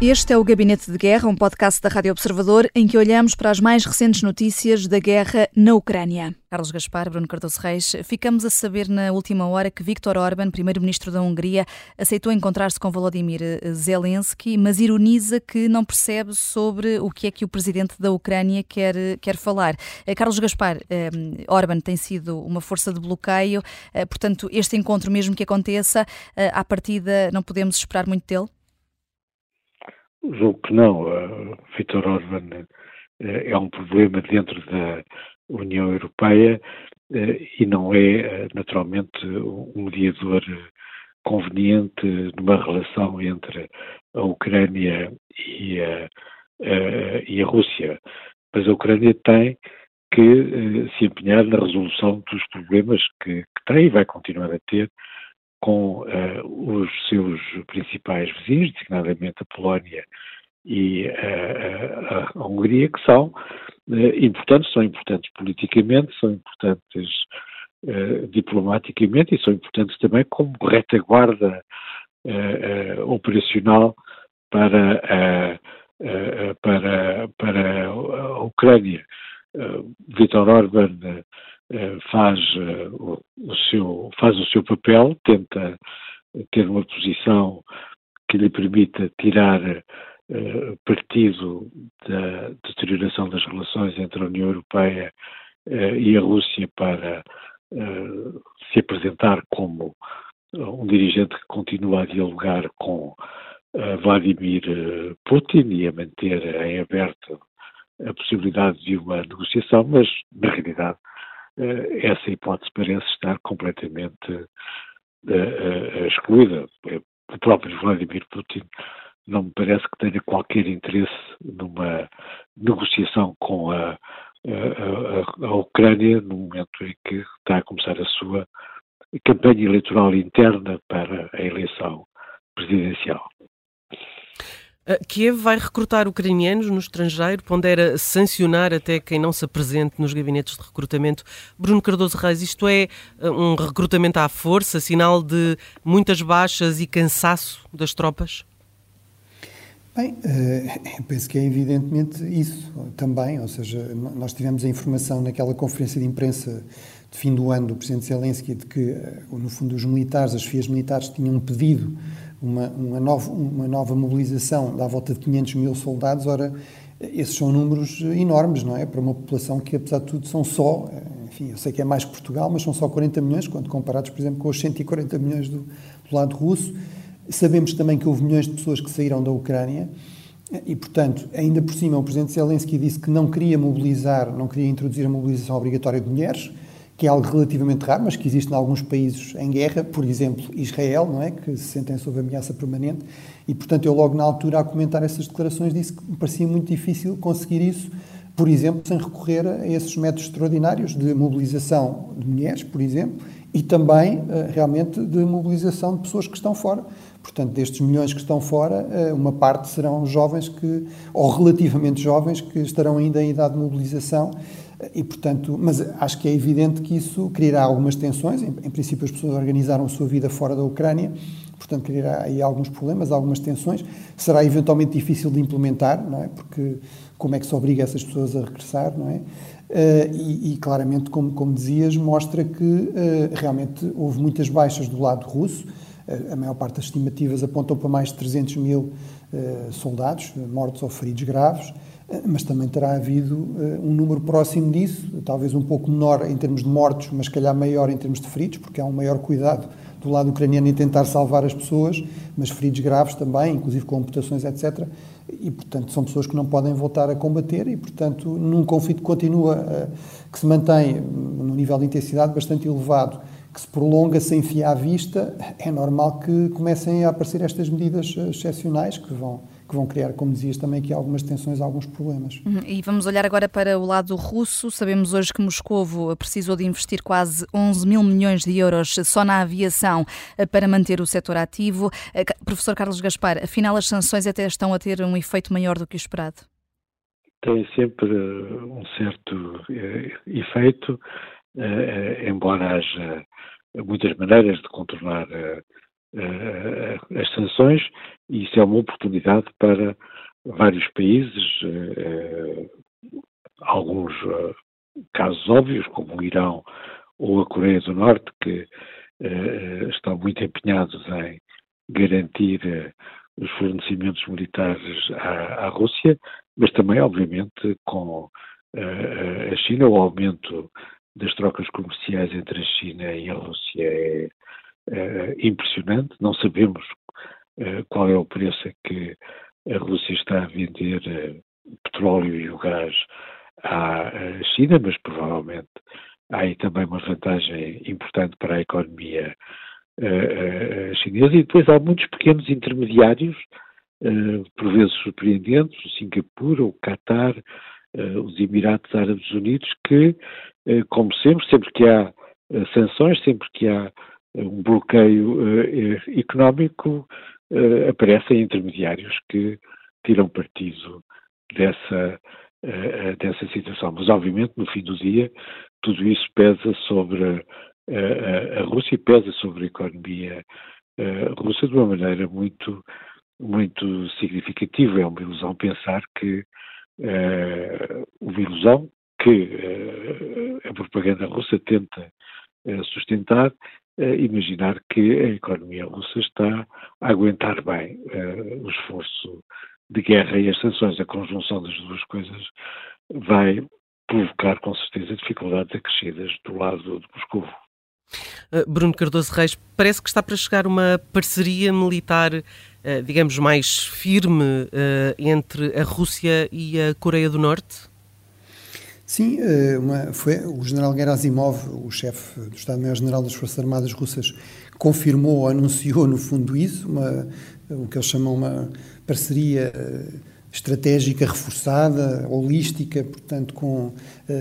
Este é o Gabinete de Guerra, um podcast da Rádio Observador em que olhamos para as mais recentes notícias da guerra na Ucrânia. Carlos Gaspar, Bruno Cardoso Reis, ficamos a saber na última hora que Viktor Orban, primeiro-ministro da Hungria, aceitou encontrar-se com Volodymyr Zelensky, mas ironiza que não percebe sobre o que é que o presidente da Ucrânia quer, quer falar. Eh, Carlos Gaspar, eh, Orban tem sido uma força de bloqueio, eh, portanto, este encontro, mesmo que aconteça, à partida não podemos esperar muito dele? Julgo que não. Uh, Orban uh, é um problema dentro da União Europeia uh, e não é, naturalmente, um mediador conveniente numa relação entre a Ucrânia e a, e a Rússia. Mas a Ucrânia tem que se empenhar na resolução dos problemas que, que tem e vai continuar a ter com uh, os seus principais vizinhos, designadamente a Polónia e uh, a, Hungria, que são uh, importantes, são importantes politicamente, são importantes diplomaticamente e são importantes também como retaguarda operacional para, para, para a Ucrânia. Viktor Orban eh, faz, eh, o seu, faz o seu papel, tenta ter uma posição que lhe permita tirar uh, partido da deterioração das relações entre a União Europeia e a Rússia para se apresentar como um dirigente que continua a dialogar com Vladimir Putin e a manter em aberto a possibilidade de uma negociação, mas na realidade eh, essa hipótese parece estar completamente eh, eh, excluída. O próprio Vladimir Putin não me parece que tenha qualquer interesse numa negociação com a, a, a, Ucrânia no momento em que está a começar a sua campanha eleitoral interna para a eleição presidencial. Kiev vai recrutar ucranianos no estrangeiro, pondera sancionar até quem não se apresente nos gabinetes de recrutamento. Bruno Cardoso Reis, isto é eh, um recrutamento à força, sinal de muitas baixas e cansaço das tropas? Bem, eh, eu penso que é evidentemente isso também, ou seja, nós tivemos a informação naquela conferência de imprensa de fim do ano do Presidente Zelensky de que, eh, no fundo, os militares, as FIAs militares tinham pedido uma, uma, nova, uma nova mobilização da volta de 500 mil soldados, ora, esses são números enormes, não é? Para uma população que, apesar de tudo, são só, enfim, eu sei que é mais que Portugal, mas são só 40 milhões, quando comparados, por exemplo, com os 140 milhões do, do lado russo. Sabemos também que houve milhões de pessoas que saíram da Ucrânia e, portanto, ainda por cima, o Presidente Zelensky disse que não queria mobilizar, não queria introduzir a mobilização obrigatória de mulheres, que é algo relativamente raro, mas que existe em alguns países em guerra, por exemplo, Israel, não é, que se sentem sob ameaça permanente, e portanto eu logo na altura a comentar essas declarações disse que me parecia muito difícil conseguir isso, por exemplo, sem recorrer a esses métodos extraordinários de mobilização de mulheres, por exemplo, e também eh, realmente de mobilização de pessoas que estão fora. Portanto, destes milhões que estão fora, eh, uma parte serão jovens que, ou relativamente jovens, que estarão ainda em idade de mobilização e, portanto, mas acho que é evidente que isso criará algumas tensões. Em, em, princípio, as pessoas organizaram a sua vida fora da Ucrânia, portanto, criará aí alguns problemas, algumas tensões. Será eventualmente difícil de implementar, não é? Porque como é que se obriga essas pessoas a regressar, não é? Uh, e, e, claramente, como, como dizias, mostra que uh, realmente houve muitas baixas do lado russo. Uh, a maior parte das estimativas apontam para mais de 300 mil soldados mortos ou feridos graves mas também terá havido uh, um número próximo disso, talvez um pouco menor em termos de mortos, mas calhar maior em termos de feridos, porque há um maior cuidado do lado ucraniano em tentar salvar as pessoas, mas feridos graves também, inclusive com amputações, etc. E, portanto, são pessoas que não podem voltar a combater e, portanto, num conflito que continua, uh, que se mantém num nível de intensidade bastante elevado, que se prolonga sem fio à vista, é normal que comecem a aparecer estas medidas eh, excepcionais que vão que vão criar, como dizias também, aqui algumas tensões, alguns problemas. Uhum. E vamos olhar agora para o lado russo. Sabemos hoje que Moscovo precisou de investir quase 11 mil milhões de euros só na aviação eh, para manter o setor ativo. Eh, professor Carlos Gaspar, afinal as sanções até estão a ter um efeito maior do que o esperado? Tem sempre eh, um certo efeito, embora haja muitas maneiras de contornar uh, as sanções e isso é uma oportunidade para vários países, uh, alguns casos óbvios, como o Irão ou a Coreia do Norte, que estão muito empenhados em garantir os fornecimentos militares à, à, Rússia, mas também, obviamente, com a China, o aumento das trocas comerciais entre a China e a Rússia é uh, impressionante. Não sabemos uh, qual é o preço a que a Rússia está a vender uh, petróleo e o gás à China, mas provavelmente há aí também uma vantagem importante para a economia chinesa. E depois há muitos pequenos intermediários, por vezes surpreendentes, o Singapura, o Qatar, os Emirados Árabes Unidos, que, como sempre, sempre que há sanções, sempre que há um bloqueio uh, económico, uh, aparecem intermediários que tiram partido dessa, uh, dessa situação. Mas, obviamente, no fim do dia, tudo isso pesa sobre a, a Rússia e pesa sobre a economia russa de uma maneira muito, muito significativa. É uma ilusão pensar que, uma ilusão que a propaganda russa tenta sustentar imaginar que a economia russa está a aguentar bem uh, o esforço de guerra e as sanções, a conjunção das duas coisas vai provocar com certeza dificuldades acrescidas do lado de Moscou. Uh, Bruno Cardoso Reis, parece que está para chegar uma parceria militar, uh, digamos, mais firme entre a Rússia e a Coreia do Norte? Sim, eh, uma, foi o general Gerasimov, o chefe do Estado-Maior-General das Forças Armadas Russas, confirmou, anunciou no fundo isso, uma, o que eles chamam uma parceria eh, estratégica reforçada, holística, portanto, com uh,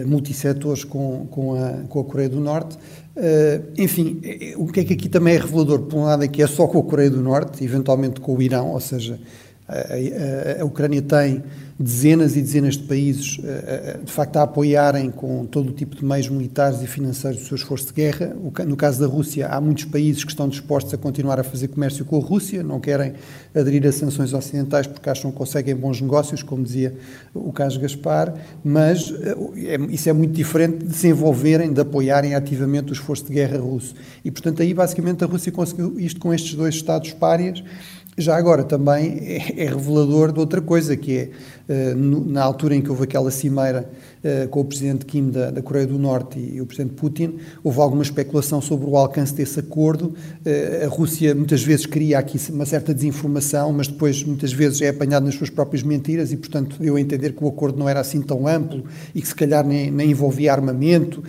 multissetores com, com, a, com a Coreia do Norte. Enfim, o que é que aqui também é revelador? Por um lado, é que é só com a Coreia do Norte, eventualmente com o Irão, ou seja, a, a, a Ucrânia tem dezenas e dezenas de países, eh, eh, de facto, a apoiarem com todo o tipo de meios militares e financeiros o seu esforço de guerra. No caso da Rússia, há muitos países que estão dispostos a continuar a fazer comércio com a Rússia, não querem aderir a sanções ocidentais porque acham que conseguem bons negócios, como dizia o caso Gaspar, mas eh, é, isso é muito diferente de se envolverem, de apoiarem ativamente o esforço de guerra russo. E, portanto, aí, basicamente, a Rússia conseguiu isto com estes dois Estados párias já agora também é, é revelador de outra coisa, que é, na altura em que houve aquela cimeira eh, com o presidente Kim da, da, Coreia do Norte e o presidente Putin, houve alguma especulação sobre o alcance desse acordo. Eh, a Rússia muitas vezes cria aqui uma certa desinformação, mas depois muitas vezes é apanhado nas suas próprias mentiras e, portanto, deu a entender que o acordo não era assim tão amplo e que se calhar nem, nem envolvia armamento.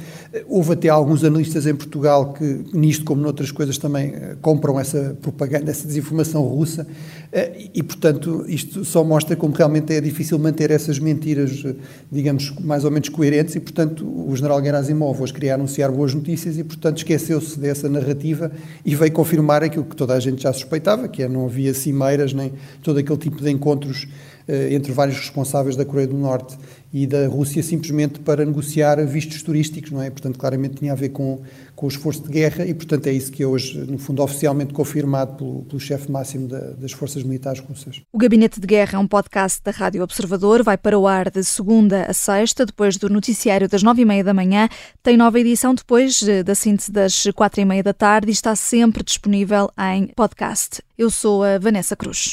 Houve até alguns analistas em Portugal que, nisto como noutras coisas, também compram essa propaganda, essa desinformação russa e, portanto, isto só mostra como realmente é difícil manter essas mentiras, digamos, mais ou menos coerentes e, portanto, o general Gerasimov hoje queria anunciar boas notícias e, portanto, esqueceu-se dessa narrativa e veio confirmar aquilo que toda a gente já suspeitava, que é não havia cimeiras nem todo aquele tipo de encontros eh, entre vários responsáveis da Coreia do Norte e da Rússia simplesmente para negociar vistos turísticos, não é? Portanto, claramente tinha a ver com, com o esforço de guerra e, portanto, é isso que é hoje, no fundo, oficialmente confirmado pelo, pelo chefe máximo da, das forças militares russas. O Gabinete de Guerra é um podcast da Rádio Observador, vai para o ar de segunda a sexta, depois do noticiário das nove e meia da manhã, tem nova edição depois eh, da síntese das quatro e meia da tarde e está sempre disponível em podcast. Eu sou a Vanessa Cruz.